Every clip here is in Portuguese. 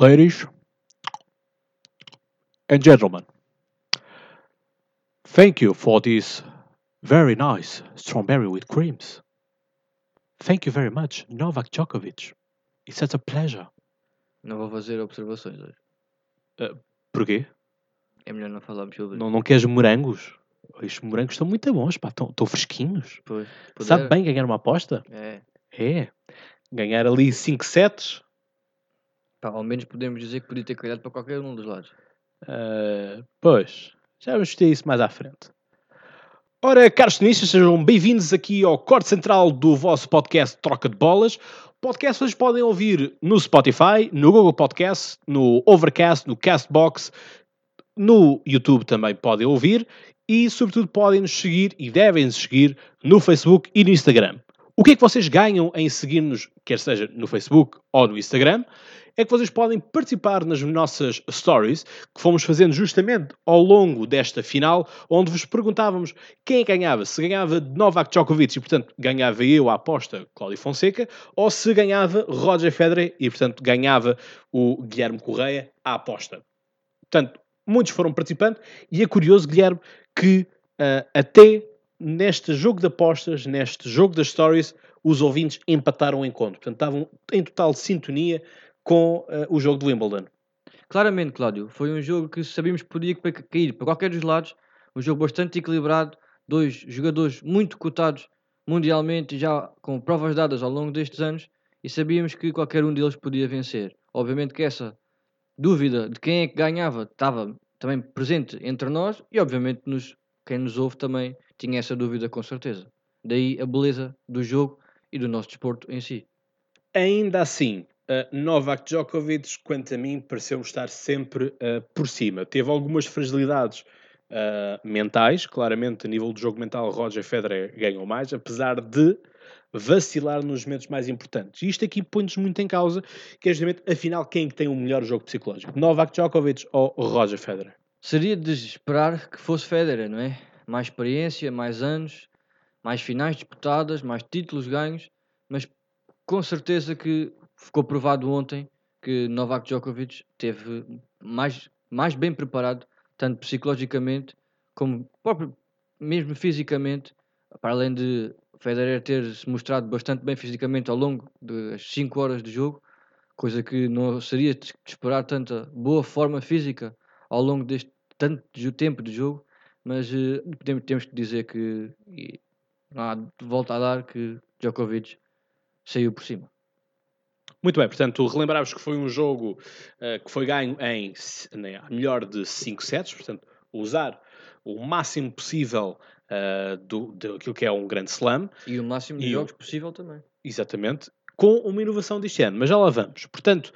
Ladies and gentlemen, thank you for this very nice strawberry with creams. Thank you very much, Novak Djokovic. It's such a pleasure. Não vou fazer observações hoje. Porquê? É melhor não falarmos sobre Não, não queres morangos? Estes morangos estão muito bons, pá, estão, estão fresquinhos. Pois, Sabe bem ganhar uma aposta? É. É. Ganhar ali 5 sets. Pá, ao menos podemos dizer que podia ter calhado para qualquer um dos lados. Ah, pois, já vamos ter isso mais à frente. Ora, caros tenistas, sejam bem-vindos aqui ao corte central do vosso podcast Troca de Bolas. Podcast vocês podem ouvir no Spotify, no Google Podcast, no Overcast, no Castbox, no YouTube também podem ouvir e, sobretudo, podem nos seguir e devem nos seguir no Facebook e no Instagram. O que é que vocês ganham em seguir-nos, quer seja no Facebook ou no Instagram? É que vocês podem participar nas nossas stories que fomos fazendo justamente ao longo desta final, onde vos perguntávamos quem é ganhava. Se ganhava Novak Djokovic e, portanto, ganhava eu a aposta Cláudio Fonseca, ou se ganhava Roger Federer e, portanto, ganhava o Guilherme Correia a aposta. Portanto, muitos foram participando e é curioso, Guilherme, que ah, até neste jogo de apostas, neste jogo das stories, os ouvintes empataram o encontro. Portanto, estavam em total sintonia com ah, o jogo de Wimbledon. Claramente, Cláudio, foi um jogo que sabíamos que podia ca- cair para qualquer dos lados. Um jogo bastante equilibrado. Dois jogadores muito cotados mundialmente, já com provas dadas ao longo destes anos. E sabíamos que qualquer um deles podia vencer. Obviamente que essa dúvida de quem é que ganhava estava também presente entre nós. E, obviamente, nos, quem nos ouve também tinha essa dúvida com certeza. Daí a beleza do jogo e do nosso desporto em si. Ainda assim, Novak Djokovic, quanto a mim, pareceu estar sempre uh, por cima. Teve algumas fragilidades uh, mentais, claramente a nível do jogo mental, Roger Federer ganhou mais, apesar de vacilar nos momentos mais importantes. E isto aqui põe-nos muito em causa, que é justamente, afinal, quem é tem o melhor jogo psicológico? Novak Djokovic ou Roger Federer? Seria de esperar que fosse Federer, não é? Mais experiência, mais anos, mais finais disputadas, mais títulos ganhos, mas com certeza que ficou provado ontem que Novak Djokovic teve mais, mais bem preparado, tanto psicologicamente como próprio, mesmo fisicamente, para além de Federer ter se mostrado bastante bem fisicamente ao longo das 5 horas de jogo, coisa que não seria de esperar tanta boa forma física ao longo deste tanto tempo de jogo, mas podemos, temos que dizer que não há volta a dar que Djokovic saiu por cima. Muito bem, portanto, relembrávamos que foi um jogo uh, que foi ganho em né, melhor de 5 sets, portanto, usar o máximo possível uh, do, daquilo que é um grande slam, E o máximo de E o- jogos possível também. exatamente, com uma inovação deste ano, mas já lá vamos. Portanto,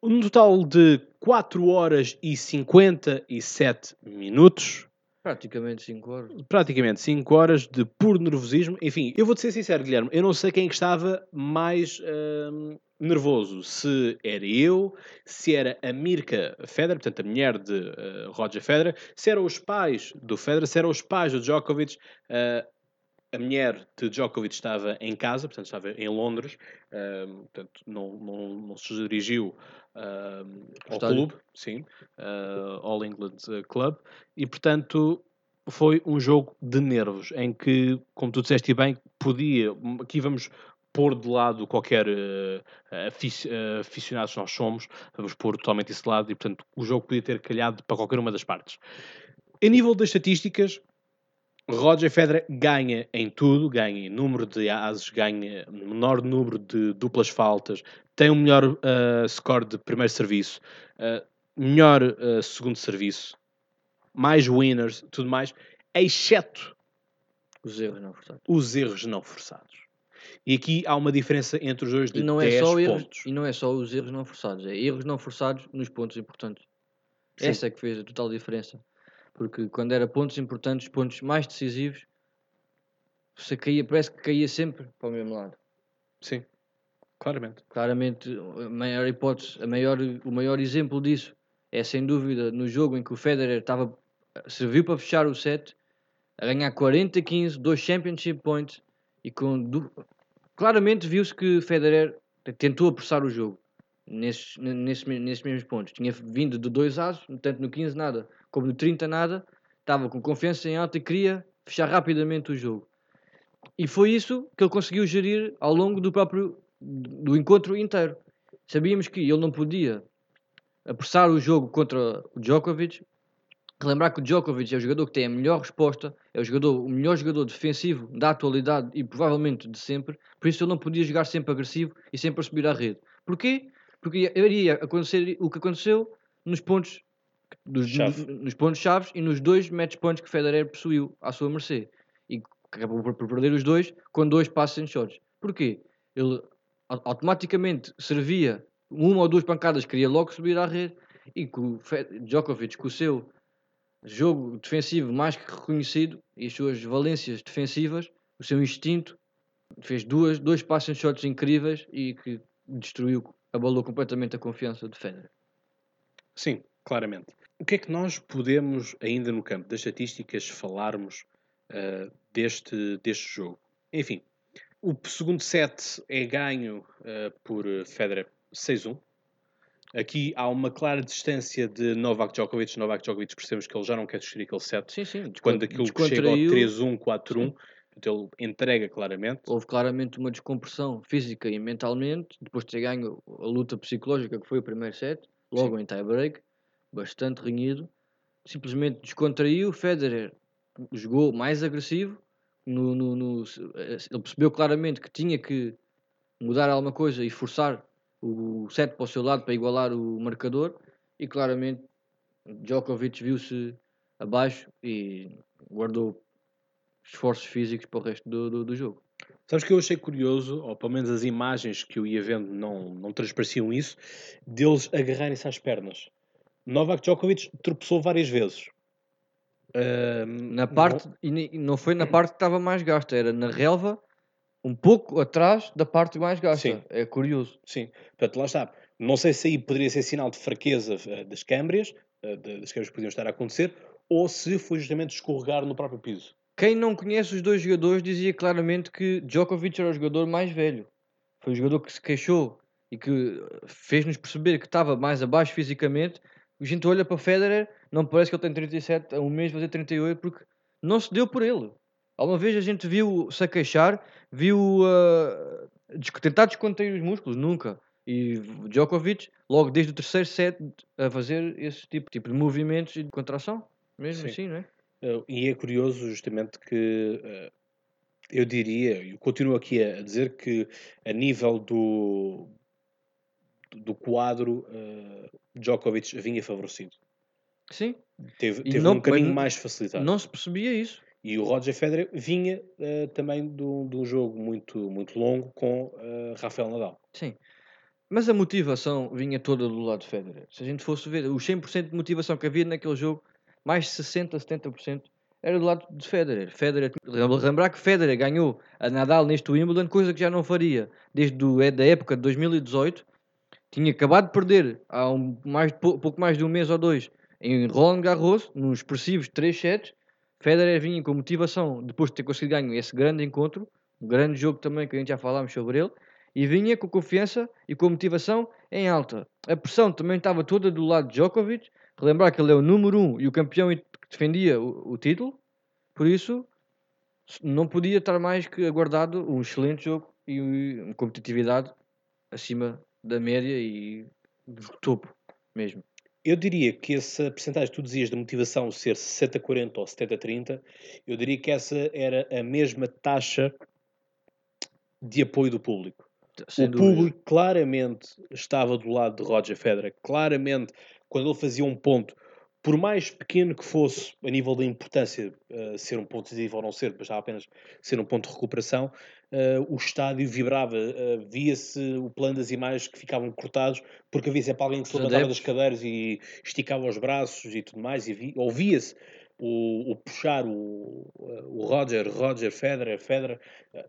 um total de 4 horas e 57 minutos, Praticamente 5 horas. praticamente 5 horas de puro nervosismo. Enfim, eu vou-te ser sincero, Guilherme, eu não sei quem que estava mais hum, nervoso. Se era eu, se era a Mirka Federer, portanto a mulher de eh, Roger Federer, se eram os pais do Federer, se eram os pais do Djokovic. eh, a mulher de Djokovic estava em casa, portanto estava em Londres, hum, portanto não, não, não se dirigiu ao clube, sim, All England Club, e portanto foi um jogo de nervos, em que, como tu disseste bem, podia, aqui vamos pôr de lado qualquer eh, eh, aficionados que nós somos, vamos pôr totalmente isso de lado, e portanto o jogo podia ter calhado para qualquer uma das partes. Em nível das estatísticas, Roger Federer ganha em tudo, ganha em número de ases, ganha menor número de duplas faltas, tem o melhor eh, score de primeiro serviço, eh, melhor eh, segundo serviço, mais winners, tudo mais, exceto Os erros não forçados. os erros não forçados. E aqui há uma diferença entre os dois de E não, 10 é só erros, pontos. e não é só os erros não forçados, é erros não forçados nos pontos importantes. Sim. Essa é que fez a total diferença. Porque quando era pontos importantes, pontos mais decisivos, você caía, parece que caía sempre para o mesmo lado. Sim, claramente. Claramente, a maior hipótese, a maior, o maior exemplo disso é sem dúvida no jogo em que o Federer estava, serviu para fechar o set, a ganhar 40-15, dois championship points e com claramente viu-se que Federer tentou apressar o jogo. nesses, ne- nesses, nesses mesmos pontos. Tinha vindo de dois asos, tanto no 15 nada como no 30 nada, estava com confiança em alta e queria fechar rapidamente o jogo. E foi isso que ele conseguiu gerir ao longo do próprio do encontro inteiro. Sabíamos que ele não podia apressar o jogo contra o Djokovic. Lembrar que o Djokovic é o jogador que tem a melhor resposta, é o, jogador, o melhor jogador defensivo da atualidade e provavelmente de sempre, por isso ele não podia jogar sempre agressivo e sempre a subir à rede. Porquê? Porque iria acontecer o que aconteceu nos pontos dos, Chave. nos pontos chaves e nos dois match points que Federer possuiu à sua mercê e acabou por, perder os dois com dois passos em shots. Porquê? Ele au- automaticamente servia uma ou duas pancadas, queria logo subir à rede e com o Djokovic, com o seu jogo defensivo mais que reconhecido e as suas valências defensivas, o seu instinto, fez duas, dois passos shots incríveis e que destruiu, abalou completamente a confiança de Federer. Sim, claramente. O que é que nós podemos, ainda no campo das estatísticas, falarmos ah, deste, deste jogo? Enfim, o segundo set é ganho ah, por Federer 6-1. Aqui há uma clara distância de Novak Djokovic. Novak Djokovic percebemos que ele já não quer destruir aquele set. Sim, sim. Quando aquilo que chega ao descontraiu. 3-1, 4-1, então ele entrega claramente. Houve claramente uma descompressão física e mentalmente, depois de ter ganho a luta psicológica que foi o primeiro set, logo em tie-break, bastante renhido. Simplesmente descontraiu. Federer jogou mais agressivo. No, no- no- ele percebeu claramente que tinha que mudar alguma coisa e forçar o set para o seu lado para igualar o marcador. E claramente Djokovic viu-se abaixo e guardou esforços físicos para o resto do, do, do jogo. Sabes que eu achei curioso, ou pelo menos as imagens que eu ia vendo não, não transpareciam isso, deles agarrarem-se às pernas. Novak Djokovic tropeçou várias vezes. Ahm, Na parte, ni- e não foi na parte que estava mais gasta, era na relva, um pouco atrás da parte mais gasta. Sim. É curioso. Sim, portanto, lá está. Não sei se aí poderia ser sinal de fraqueza eh, das câmbrias, eh, das câmbrias que podiam estar a acontecer, ou se foi justamente escorregar no próprio piso. Quem não conhece os dois jogadores dizia claramente que Djokovic era o jogador mais velho. Foi o jogador que se queixou e que eh, fez-nos perceber que estava mais abaixo fisicamente. A gente olha para Federer, não parece que ele tem 37, a um mês fazer 38, porque não se deu por ele. Alguma vez a gente viu-se a queixar, viu des- tentar descontrair os músculos, nunca. E Djokovic, logo desde o terceiro set, a fazer esse tipo, tipo de movimentos e de contração. Mesmo Sim. assim, não é? E é curioso justamente que eh, eu diria, eu continuo aqui a dizer que a nível do, do quadro, eh, Djokovic vinha favorecido. Sim, Teve, teve não- um caminho mais facilitado. não se percebia isso. E o Roger Federer vinha eh, também de um jogo muito, muito longo com eh, Rafael Nadal. Sim. Mas a motivação vinha toda do lado de Federer. Se a gente fosse ver os 100% de motivação que havia naquele jogo, mais 60, 70% era do lado de Federer. Federer lembrar que Federer ganhou a Nadal neste Wimbledon, coisa que já não faria desde do, é da época de 2018. Tinha acabado de perder há um, mais, pou- pouco mais de um mês ou dois em Roland Garros, nos expressivos 3 sets. Federer vinha com motivação depois de ter conseguido ganhar esse grande encontro, um grande jogo também que a gente já falámos sobre ele, e vinha com confiança e com motivação em alta. A pressão também estava toda do lado de Djokovic, relembrar que ele é o número 1 um e o campeão que defendia o, o título, por isso não podia estar mais que aguardado um excelente jogo e uma competitividade acima da média e do topo mesmo. Eu diria que essa percentagem que tu dizias de motivação ser 60-40 ou 70-30, eu diria que essa era a mesma taxa de apoio do público. Sem o dúvida. público claramente estava do lado de Roger Federer. Claramente, quando ele fazia um ponto, por mais pequeno que fosse a nível da importância, eh, ser um ponto decisivo ou não ser, bastava apenas ser um ponto de recuperação, eh, o estádio vibrava, eh, via-se o plano das imagens que ficavam cortados, porque havia sempre alguém que se levantava das cadeiras e esticava os braços e tudo mais, e vi- ouvia-se o, o puxar o, o Roger, Roger, Federer, Federer,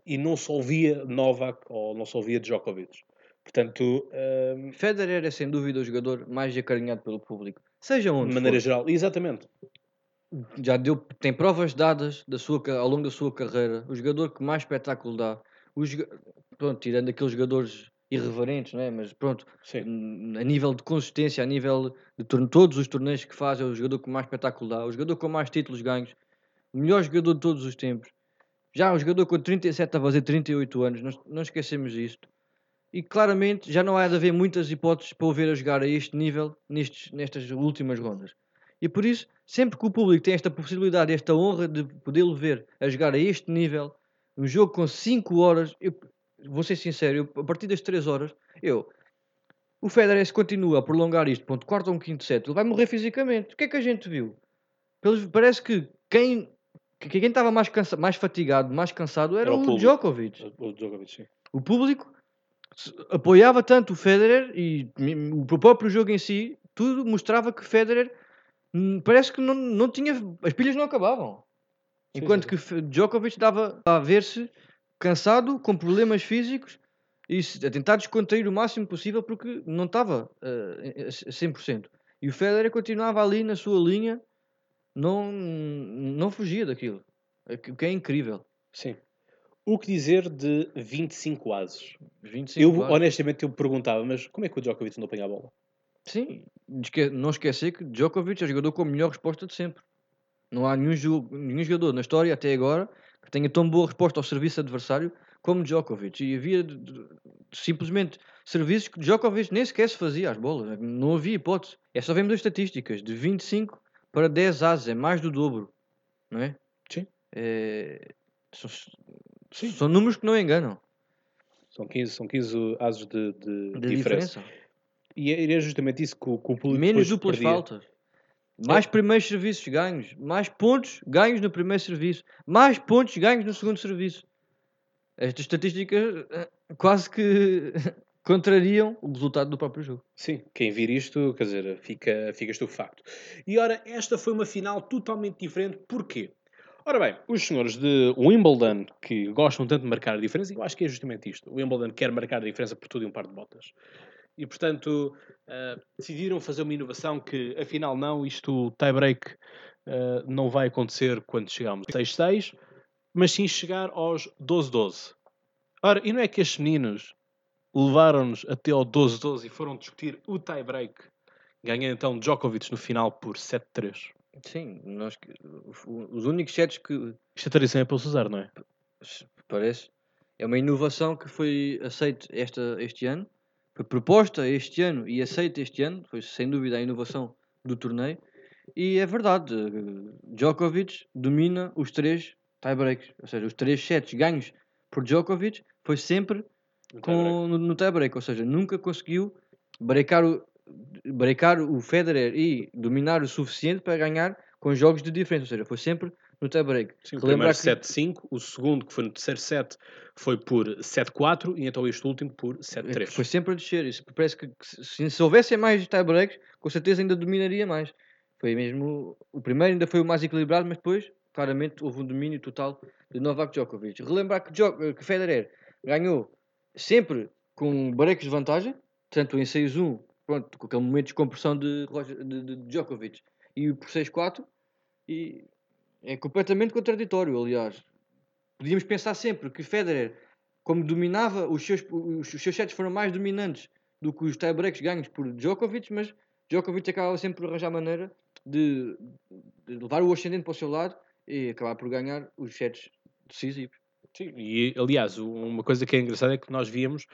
e não se ouvia Novak ou não se ouvia Djokovic. Portanto, eh, Federer é sem dúvida o jogador mais acarinhado pelo público. Seja onde de maneira for. geral, exatamente. já deu, tem provas dadas da sua, ao longo da sua carreira. O jogador que mais espetáculo dá. O pronto, tirando aqueles jogadores irreverentes, não é? Mas pronto, Sim. a nível de consistência, a nível de todos os torneios que faz, é o jogador com mais espetáculo dá, o jogador com mais títulos ganhos, o melhor jogador de todos os tempos. Já um jogador com 37 a fazer 38 anos, não, não esquecemos isto. E claramente já não há de haver muitas hipóteses para o ver a jogar a este nível nestes, nestas últimas rondas. E por isso, sempre que o público tem esta possibilidade, esta honra de podê-lo ver a jogar a este nível, um jogo com 5 horas, eu vou ser sincero, eu, a partir das 3 horas, eu. O Federer se continua a prolongar isto, ponto, quarto ou um quinto set, ele vai morrer fisicamente. O que é que a gente viu? Pelos- parece que quem que quem estava mais, cansa, mais fatigado, mais cansado era, Era o o. Djokovic. O Djokovic, sim. O público apoiava tanto o Federer e o próprio jogo em si, tudo mostrava que Federer parece que não, não tinha. As pilhas não acabavam. Enquanto sim, que Djokovic dava a ver-se cansado, com problemas físicos e a tentar descontrair o máximo possível porque não estava eh, a 100%. E o Federer continuava ali na sua linha, não, não fugia daquilo. O que é incrível. Sim. O que dizer de 25 ases? 25 Eu, anos. honestamente, eu perguntava, mas como é que o Djokovic não apanha a bola? Sim, não esquecer que Djokovic é o jogador com a melhor resposta de sempre. Não há nenhum, jo- nenhum jogador na história até agora que tenha tão boa resposta ao serviço adversário como Djokovic. E havia de- de- simplesmente serviços que Djokovic nem sequer se fazia às bolas. Não havia hipótese. É só vemos as estatísticas. De 25 para 10 ases, é mais do dobro. Não é? Sim. É, São, Sim. são números que não enganam. São 15, são 15 ases de, de De diferença. diferença. E é é justamente isso que o, que o público Menos duplas perdia. faltas. Mais primeiros serviços ganhos. Mais pontos ganhos no primeiro serviço. Mais pontos ganhos no segundo serviço. Estas estatísticas eh, quase que contrariam o resultado do próprio jogo. Sim, quem vir isto, quer dizer, fica, fica estupefacto. E ora, esta foi uma final totalmente diferente. Porquê? Ora bem, os senhores de Wimbledon, que gostam tanto de marcar a diferença, eu acho que é justamente isto. O Wimbledon quer marcar a diferença por tudo e um par de botas. E, portanto, ah, decidiram fazer uma inovação que, afinal, não, isto, tie-break, ah, não vai acontecer quando chegarmos a 6-6, mas sim chegar aos 12-12. Ora, e não é que estes meninos levaram-nos até ao 12-12 e foram discutir o tie-break, ganhando então Djokovic no final por 7-3. Sim, nós, os únicos sets que Isto é tradição é para o Cesar, não é? se- parece é uma inovação que foi aceita esta, este ano, foi proposta este ano e aceita este ano, foi sem dúvida a inovação do torneio. E é verdade, eh, Djokovic domina os três tie-breaks, ou seja, os três sets ganhos por Djokovic foi sempre No tie-break. com, no, no tie-break, ou seja, nunca conseguiu breakar o, breakar o Federer e dominar o suficiente para ganhar com jogos de diferença, ou seja, foi sempre no tie-break. Sim, o Relembrar primeiro que- 7-5, o segundo, que foi no terceiro set, foi por 7-4 e então este último por É que 7-3. Foi sempre a descer. Isso parece que, que se, se houvessem mais tie-breaks, com certeza ainda dominaria mais. Foi mesmo. O primeiro ainda foi o mais equilibrado, mas depois, claramente, houve um domínio total de Novak Djokovic. Relembrar que, Djo- que Federer ganhou sempre com breaks de vantagem, tanto em 6-1, pronto, com aquele momento de descompressão de, Roger- de, de Djokovic, e por 6-4, e é completamente contraditório, aliás. Podíamos pensar sempre que Federer, como dominava, os seus, os, seus sets foram mais dominantes do que os tie-breaks ganhos por Djokovic, mas Djokovic acabava sempre por arranjar maneira de, de levar o ascendente para o seu lado e acabar por ganhar os sets decisivos. Sim, e aliás, uma coisa que é engraçada é que nós víamos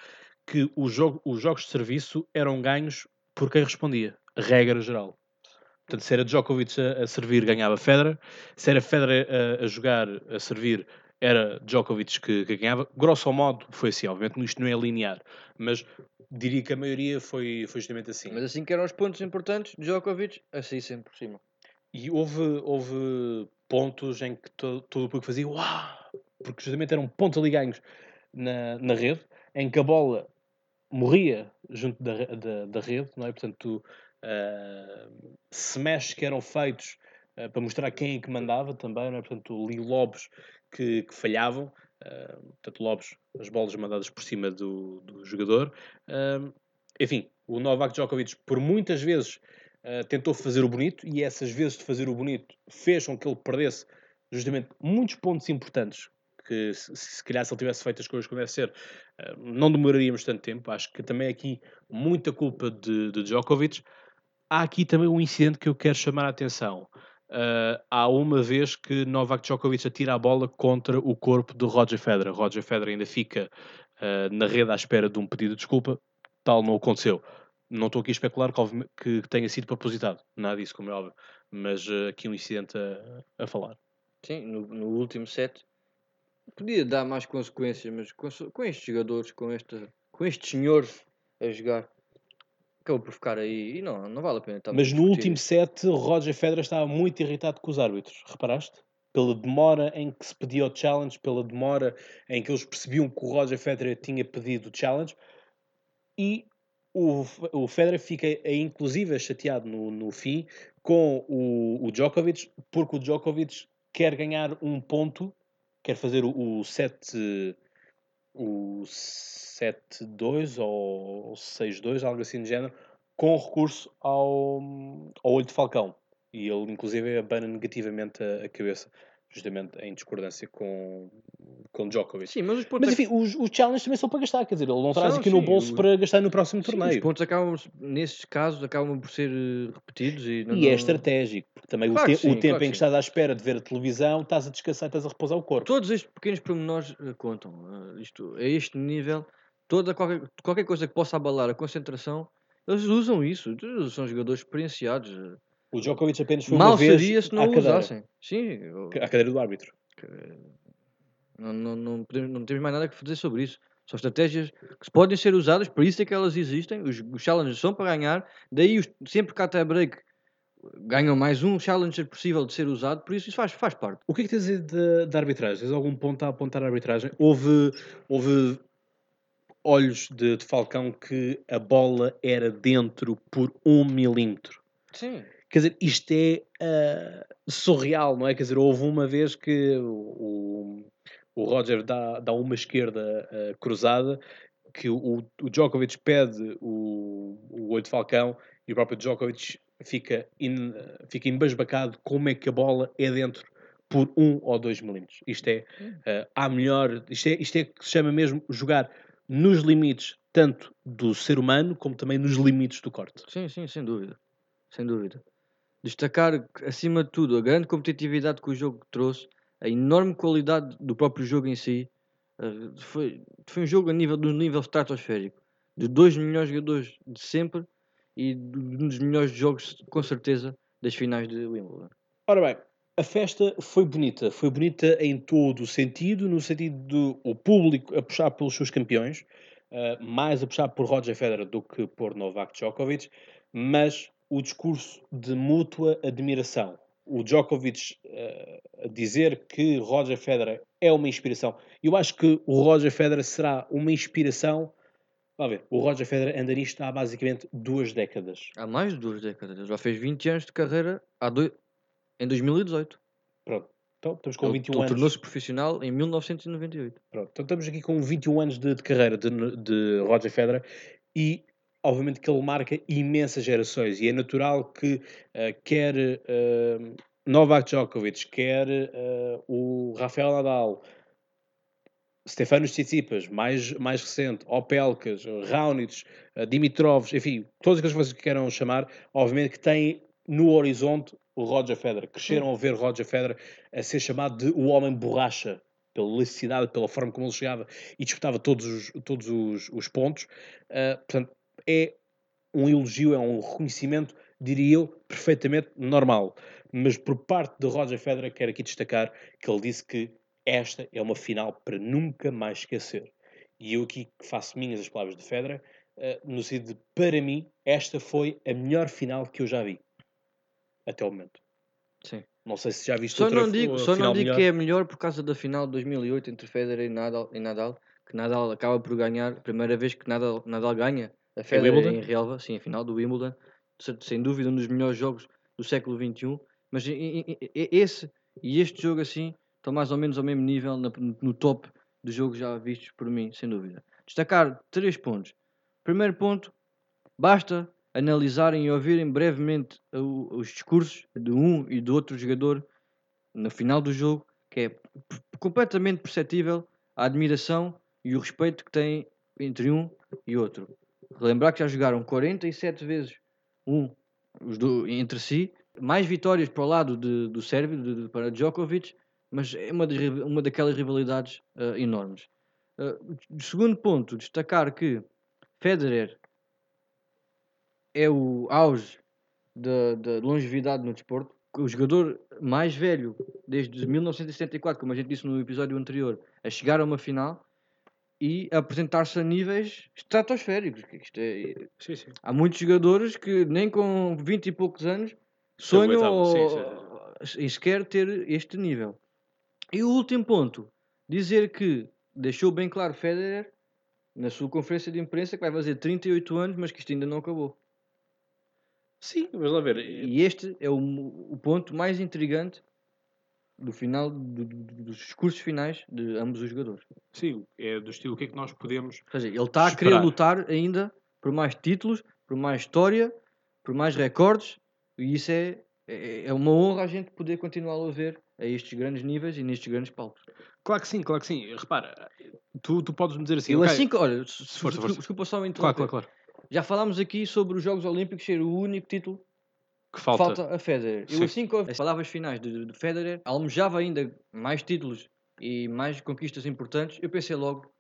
que jogo, os jogos de serviço eram ganhos por quem respondia, regra geral. Portanto, se era Djokovic a, a servir, ganhava Federer. Se era Federer a, a jogar, a servir, era Djokovic que, que ganhava. Grosso modo, foi assim. Obviamente, isto não é linear, mas diria que a maioria foi, foi justamente assim. Mas assim que eram os pontos importantes, Djokovic, assim sempre por cima. E houve, houve pontos em que to- todo o público fazia uau! Porque justamente eram pontos ali ganhos na, na rede, em que a bola morria junto da, da, da rede, não é? Portanto, smashes que eram feitos ah, para mostrar quem é que mandava também, não é? Portanto, ali lobos que, que falhavam, ah, portanto, lobos, as bolas mandadas por cima do, do jogador. Ah, enfim, o Novak Djokovic, por muitas vezes, Uh, tentou fazer o bonito e essas vezes de fazer o bonito fez com que ele perdesse justamente muitos pontos importantes que se, se calhar se ele tivesse feito as coisas como deve ser, eh, não demoraríamos tanto tempo. Acho que também aqui muita culpa de, de Djokovic. Há aqui também um incidente que eu quero chamar a atenção. Uh, há uma vez que Novak Djokovic atira a bola contra o corpo do Roger Federer. Roger Federer ainda fica uh, na rede à espera de um pedido de desculpa. Tal não aconteceu. Não estou aqui a especular que, que tenha sido propositado. Nada disso, como é óbvio. Mas uh, aqui um incidente a, a falar. Sim, no, no, último set podia dar mais consequências, mas com, com estes jogadores, com, esta, com estes senhores a jogar, acabou por ficar aí e não, não vale a pena. Mas no último set, Roger Federer estava muito irritado com os árbitros, reparaste? Pela demora em que se pedia o challenge, pela demora em que eles percebiam que o Roger Federer tinha pedido o challenge e o, o Federer fica inclusive chateado no, no fim com o, o Djokovic porque o Djokovic quer ganhar um ponto, quer fazer o, o set o 7-2 ou 6-2, algo assim de género, com recurso ao, ao olho de Falcão. E ele, inclusive, abana negativamente a, a cabeça justamente em discordância com, com Djokovic. Sim, mas, os pontos mas enfim, os, os challenges também são para gastar, quer dizer, ele não traz aqui sim, no bolso para gastar no próximo sim, torneio. Os pontos acabam, nesses casos, acabam por ser eh, repetidos e, não, e é estratégico, também claro o, te sim, o tempo claro em que estás à espera de ver a televisão, estás a descansar, estás a repousar o corpo. Todos estes pequenos pormenores uh, contam. Uh, isto, a este nível, toda qualquer, qualquer coisa que possa abalar a concentração, eles usam isso. São jogadores experienciados. O Djokovic apenas foi Mal uma vez seria se não o usassem. Sim. À cadeira do árbitro. Não, não, não, podemos, não temos mais nada que fazer sobre isso. São estratégias que podem ser usadas, por isso é que elas existem. Os, os challenges são para ganhar, daí os, sempre que há tie break ganham mais um challenger possível de ser usado, por isso isso faz, faz parte. O que é que tens a dizer da arbitragem? Tens algum ponto a apontar à arbitragem? Houve, houve olhos de, de Falcão que a bola era dentro por um milímetro. Sim. Quer dizer, isto é uh, surreal, não é? Quer dizer, houve uma vez que o, o Roger dá, dá uma esquerda uh, cruzada que o, o Djokovic pede o, o olho de Falcão e o próprio Djokovic fica, in, fica embasbacado como é que a bola é dentro por um ou dois milímetros. Isto é uh, a melhor, isto é, isto é que se chama mesmo jogar nos limites tanto do ser humano como também nos limites do corte. Sim, sim, sem dúvida. Sem dúvida. Destacar, acima de tudo, a grande competitividade que o jogo trouxe, a enorme qualidade do próprio jogo em si. Uh, foi, foi um jogo a nível, do nível estratosférico. De dois melhores jogadores de sempre e um dos melhores jogos, com certeza, das finais de Wimbledon. Ora bem, a festa foi bonita. Foi bonita em todo o sentido, no sentido do o público a puxar pelos seus campeões, uh, mais a puxar por Roger Federer do que por Novak Djokovic, mas o discurso de mútua admiração. O Djokovic uh, dizer que Roger Federer é uma inspiração. Eu acho que o Roger Federer será uma inspiração. Vamos ver, o Roger Federer anda nisto há basicamente duas décadas. Há mais de duas décadas. Ele já fez 20 anos de carreira há dois... em 2018. Pronto. Então, estamos com ele, 21 ele anos. tornou-se profissional em 1998. Pronto. Então, estamos aqui com 21 anos de, de carreira de, de Roger Federer e obviamente que ele marca imensas gerações e é natural que uh, quer uh, Novak Djokovic, quer uh, o Rafael Nadal, Stefanos Tsitsipas, mais, mais recente, Opelkas, Raonic, uh, Dimitrovs, enfim, todas aquelas coisas que queiram chamar, obviamente que têm no horizonte o Roger Federer. Cresceram a ver Roger Federer a ser chamado de o homem borracha pela elasticidade, pela forma como ele chegava e disputava todos os, todos os, os pontos. Uh, portanto, é um elogio, é um reconhecimento, diria eu, perfeitamente normal. Mas por parte de Roger Federer, quero aqui destacar que ele disse que esta é uma final para nunca mais esquecer. E eu aqui faço minhas as palavras de Federer, uh, no sentido de, para mim, esta foi a melhor final que eu já vi. Até o momento. Sim. Não sei se já viste só outra não digo, Só não digo que é melhor por causa da final de 2008 entre Federer e Nadal, e Nadal que Nadal acaba por ganhar, primeira vez que Nadal, Nadal ganha a Federer em relva, sim, a final do Wimbledon, sem dúvida um dos melhores jogos do século XXI, mas esse e este jogo assim estão mais ou menos ao mesmo nível no top dos jogos já vistos por mim, sem dúvida. Destacar três pontos. Primeiro ponto, basta analisarem e ouvirem brevemente os discursos de um e do outro jogador no final do jogo, que é completamente perceptível a admiração e o respeito que tem entre um e outro. Relembrar que já jogaram 47 vezes um os do, entre si, mais vitórias para o lado de, do Sérvio, de, de, para Djokovic, mas é uma, das, uma daquelas rivalidades uh, enormes. Uh, segundo ponto, destacar que Federer é o auge da, da longevidade no desporto, o jogador mais velho desde 1974, como a gente disse no episódio anterior, a chegar a uma final e apresentar-se a níveis estratosféricos. É, sim, sim. Há muitos jogadores que nem com 20 e poucos anos sonham ou, e sequer ter este nível. E o último ponto, dizer que deixou bem claro Federer na sua conferência de imprensa que vai fazer 38 anos, mas que isto ainda não acabou. Sim, vamos lá ver. E este é o, o ponto mais intrigante do final do, do, dos discursos finais de ambos os jogadores. Sim, é do estilo o que é que nós podemos. Ou seja, ele está a querer lutar ainda por mais títulos, por mais história, por mais recordes, e isso é, é, é uma honra a gente poder continuar a ver a estes grandes níveis e nestes grandes palcos. Claro que sim, claro que sim. Repara, tu, tu podes me dizer assim. Eu okay, assim que, olha, força, força. desculpa só me. Claro, claro, claro. Já falámos aqui sobre os Jogos Olímpicos ser o único título que falta, falta a Federer. Eu assim que as palavras finais de, de Federer, almejava ainda mais títulos e mais conquistas importantes, eu pensei logo,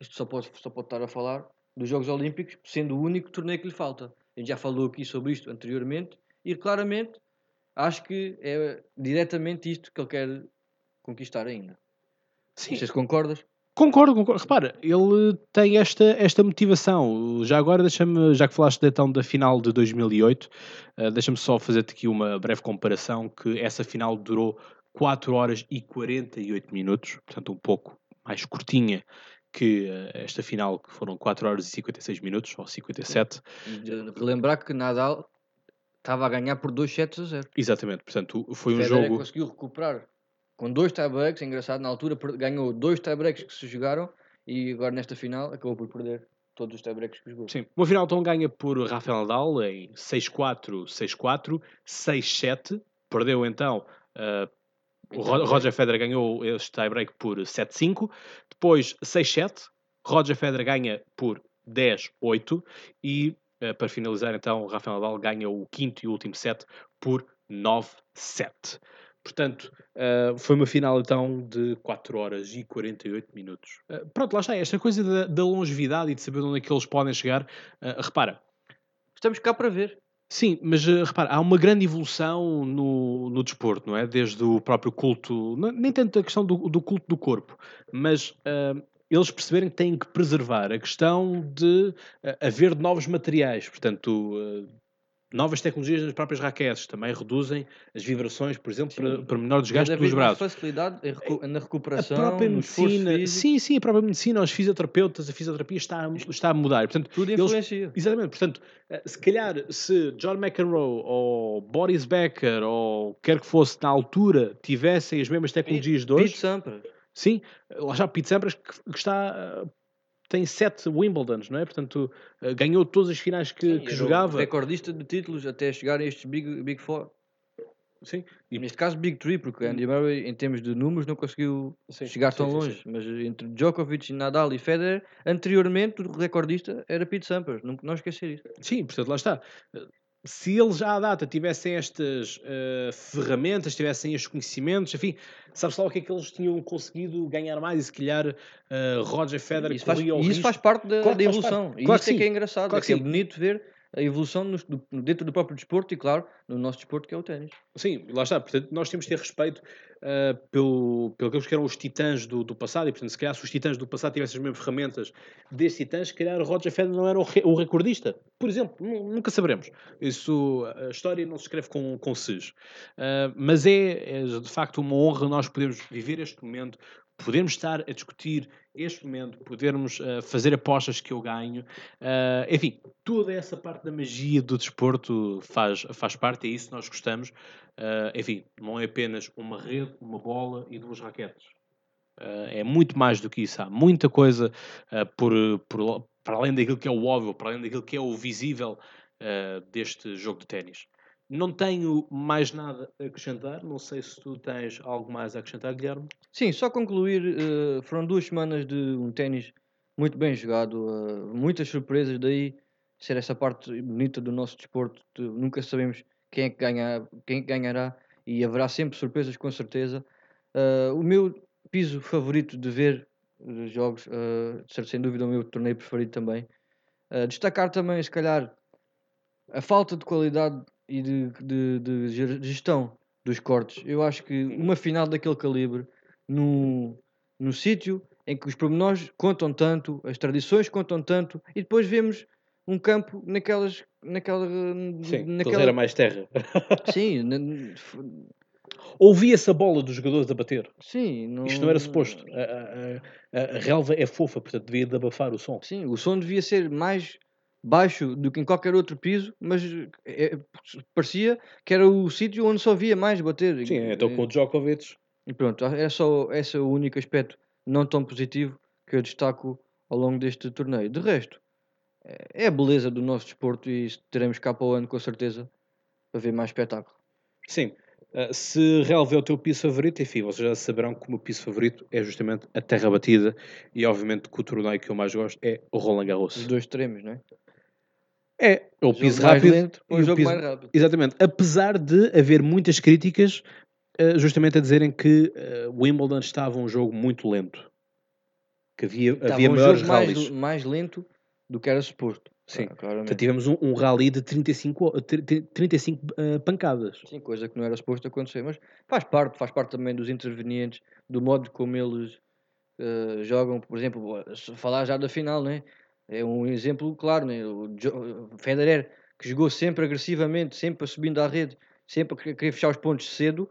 isto só pode, só pode estar a falar dos Jogos Olímpicos, sendo o único torneio que lhe falta. A gente já falou aqui sobre isto anteriormente e claramente acho que é diretamente isto que ele quer conquistar ainda. Sim. Vocês concordas? Concordo, concordo. Repara, ele tem esta, esta motivação. Já agora, deixa-me, já que falaste então da final de 2008, uh, eh, deixa-me só fazer-te aqui uma breve comparação, que essa final durou 4 horas e 48 minutos, portanto um pouco mais curtinha que uh, esta final, que foram 4 horas e 56 minutos, ou 57. Relembrar que Nadal estava a ganhar por 2 sets a 0. Exatamente, portanto foi um Federer jogo... conseguiu recuperar com dois tiebreaks, é engraçado, na altura ganhou dois tiebreaks que se jogaram e agora nesta final acabou por perder todos os tiebreaks que jogou. Sim, uma final então ganha por Rafael Nadal em 6-4, 6-4, 6-7, perdeu então uh, o Roger Federer ganhou este tiebreak por 7-5, depois 6-7, Roger Federer ganha por 10-8 e para finalizar então Rafael Nadal ganha o quinto e último set por 9-7. Portanto, uh, foi uma final então de 4 horas e 48 minutos. Uh, pronto, lá está, esta coisa da, da, longevidade e de saber onde é que eles podem chegar. Repara. Estamos cá para ver. Sim, mas repara, há uma grande evolução no, no desporto, não é? Desde o próprio culto, nem tanto a questão do, do culto do corpo, mas eles perceberem que têm que preservar a questão de haver novos materiais, portanto, Novas tecnologias nas próprias raquetes também reduzem as vibrações, por exemplo, para, para menor desgaste dos braços. facilidade na recuperação, a própria medicina, sim, sim, a própria medicina, os fisioterapeutas, a fisioterapia está, está a mudar. Portanto, Tudo influencia. Eles, exatamente, portanto, eh, se calhar se John McEnroe ou Boris Becker ou quer que fosse na altura tivessem as mesmas tecnologias de hoje. Pete Sampras. Sim, lá já Pete Sampras que, que está eh, tem sete Wimbledons, não é? Portanto, eh, ganhou todas as finais que, Sim, que jogava. recordista de títulos até chegar a estes Big, big Four. Sim. E neste caso Big Three, porque Andy Murray, em termos de números, não conseguiu sim, chegar tão sim, longe. Sim, Mas entre Djokovic, Nadal e Federer, anteriormente o recordista era Pete Sampras. Não, não esquecer isso. Sim, portanto, lá está se eles já à data tivessem estas uh, ferramentas, tivessem estes conhecimentos, enfim, sabes lá o que é que eles tinham conseguido ganhar mais e se calhar uh, Roger Federer isso faz, isso risco. faz parte da, claro da evolução. Parte. E claro isso é que é engraçado, claro é que, é bonito ver a evolução do, dentro do próprio desporto e, claro, no nosso desporto que é o ténis. Sim, lá está. Portanto, nós temos de ter respeito uh, pelo, pelo que eram os titãs do, do, passado e, portanto, se calhar se os titãs do passado tivessem as mesmas ferramentas desses titãs, se calhar Roger Federer não era o, re, o recordista. Por exemplo, nunca saberemos. Isso, a história não se escreve com, com ses. Uh, mas é, é, de facto, uma honra nós podermos viver este momento podermos estar a discutir este momento, podermos uh, fazer apostas que eu ganho, uh, enfim, toda essa parte da magia do desporto faz, faz parte, é isso que nós gostamos. Uh, enfim, não é apenas uma rede, uma bola e duas raquetes. é muito mais do que isso, há muita coisa por, por, para além daquilo que é o óbvio, para além daquilo que é o visível deste jogo de ténis. Não tenho mais nada a acrescentar. Não sei se tu tens algo mais a acrescentar, Guilherme. Sim, só concluir, eh, foram duas semanas de um ténis muito bem jogado, eh, muitas surpresas daí ser essa parte bonita do nosso desporto. de nunca sabemos quem é que, ganha, quem é ganhará e haverá sempre surpresas com certeza. Eh, o meu piso favorito de ver os jogos, eh, ser sem dúvida o meu torneio preferido também. Eh, destacar também, se calhar, a falta de qualidade e de, de- de gestão dos cortes. Eu acho que uma final daquele calibre, no, no sítio em que os pormenores contam tanto, as tradições contam tanto, e depois vemos um campo naquelas. naquela, Sim, naquela era mais terra. Sim, na- Ouvia-se a bola dos jogadores a bater. sim, não, Isto não era suposto. A, a- a- a relva é fofa, portanto devia de abafar o som. Sim, o som devia ser mais baixo do que em qualquer outro piso, mas é- parecia que era o sítio onde só via mais bater. Sim, então com o Djokovic. E pronto, é só esse é o único aspecto não tão positivo que eu destaco ao longo deste torneio. De resto, é é a beleza do nosso desporto e teremos cá para o ano com certeza para ver mais espetáculo. Sim. Uh, se é o teu piso favorito, enfim, vocês já saberão que o meu piso favorito é justamente a terra batida e obviamente que o torneio que eu mais gosto é o Roland Garros. Os dois extremos, não é? É, o jogo piso rápido lento ou e o jogo piso- mais rápido. Exatamente. Apesar de haver muitas críticas uh, justamente a dizerem que uh, Wimbledon estava um jogo muito lento. Que havia, Estava havia um maiores jogo mais, rallies. mais lento do que era suposto. Sim. Ah, claramente. Portanto, tivemos um, um rally de 35, o- tri- tri- 35 uh, pancadas. Sim, coisa que não era suposto acontecer, mas faz parte, faz parte também dos intervenientes, do modo como eles eh, jogam, por exemplo, se falar já da final, né? É um exemplo claro, né? O Federer, que jogou sempre agressivamente, sempre subindo à rede, sempre a querer fechar os pontos cedo,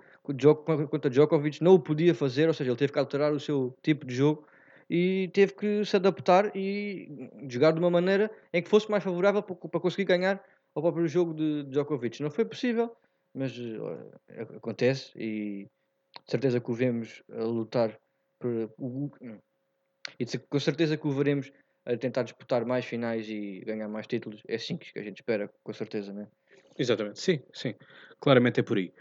contra Djokovic não o podia fazer, ou seja, ele teve que alterar o seu tipo de jogo e teve que se adaptar e jogar de uma maneira em que fosse mais favorável para, conseguir ganhar ao próprio jogo de Djokovic. Não foi possível, mas eh, acontece e de certeza que o vemos a lutar por, e com certeza que o veremos a tentar disputar mais finais e ganhar mais títulos. É assim que a gente espera, com certeza, né? Exatamente, sim, sim. Claramente é por aí.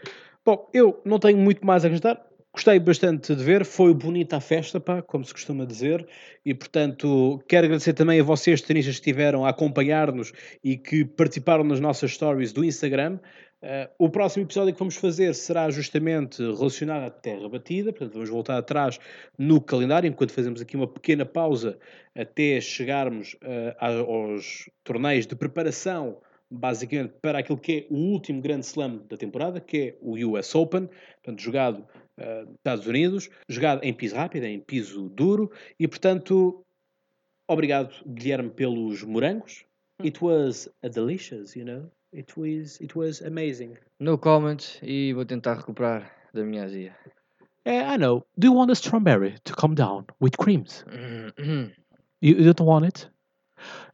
Bom, eu não tenho muito mais a acrescentar. Gostei bastante de ver, foi bonita a festa, pá, como se costuma dizer, e portanto quero agradecer também a vocês, tenistas, que estiveram a acompanhar-nos e que participaram nas nossas stories do Instagram. Eh, o próximo episódio que vamos fazer será justamente relacionado à terra batida, portanto vamos voltar atrás no calendário, enquanto fazemos aqui uma pequena pausa até chegarmos a- aos torneios de preparação basicamente para aquilo que é o último grande slam da temporada, que é o US Open, portanto, jogado eh, nos Estados Unidos, jogado em piso rápido, em piso duro, e portanto, obrigado, Guilherme, pelos morangos. It was a delicious, you know. It was, it was amazing. No comments e vou tentar recuperar da minha azia. Eh, I know. Do you want a strawberry to come down with creams? You, you don't want it?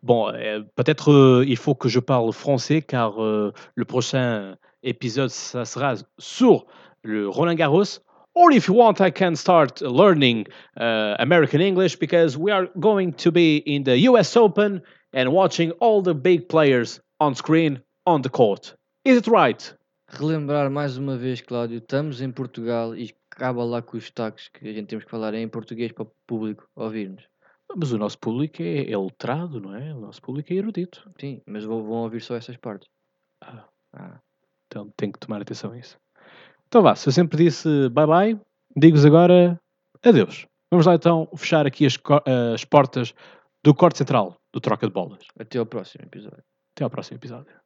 Bon, euh, peut-être euh, il faut que je parle français car euh, le prochain épisode ça sera sur le Roland Garros. Or if you want, I can start learning uh, American English because we are going to be in the US Open and watching all the big players on screen on the court. Is it right? Relembrar mais uma vez, Cláudio, estamos em Portugal e acaba lá com os destaques que a gente temos que falar em português para o público ouvir-nos. Mas o nosso público é, é letrado, não é? O nosso público é erudito. Sim, mas vão, vão ouvir só essas partes. Ah. Ah. Então tem que tomar atenção a isso. Então vá, se eu sempre disse bye bye, digo-vos agora adeus. Vamos lá então fechar aqui as, as portas do corte central do Troca de Bolas. Até ao próximo episódio. Até ao próximo episódio.